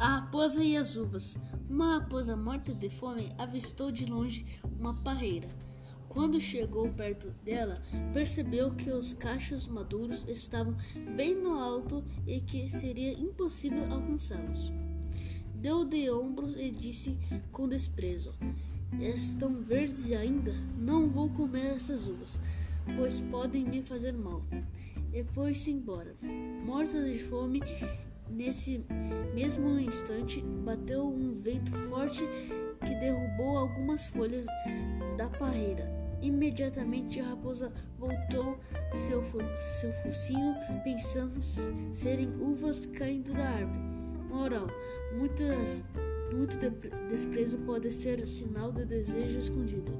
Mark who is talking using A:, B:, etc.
A: A raposa e as uvas. Uma raposa morta de fome avistou de longe uma parreira. Quando chegou perto dela, percebeu que os cachos maduros estavam bem no alto e que seria impossível alcançá-los. Deu de ombros e disse com desprezo: Estão verdes ainda? Não vou comer essas uvas, pois podem me fazer mal. E foi-se embora. Morta de fome Nesse mesmo instante, bateu um vento forte que derrubou algumas folhas da parreira. Imediatamente a raposa voltou seu, seu focinho, pensando serem uvas caindo da árvore. Moral: muitas, muito desprezo pode ser sinal de desejo escondido.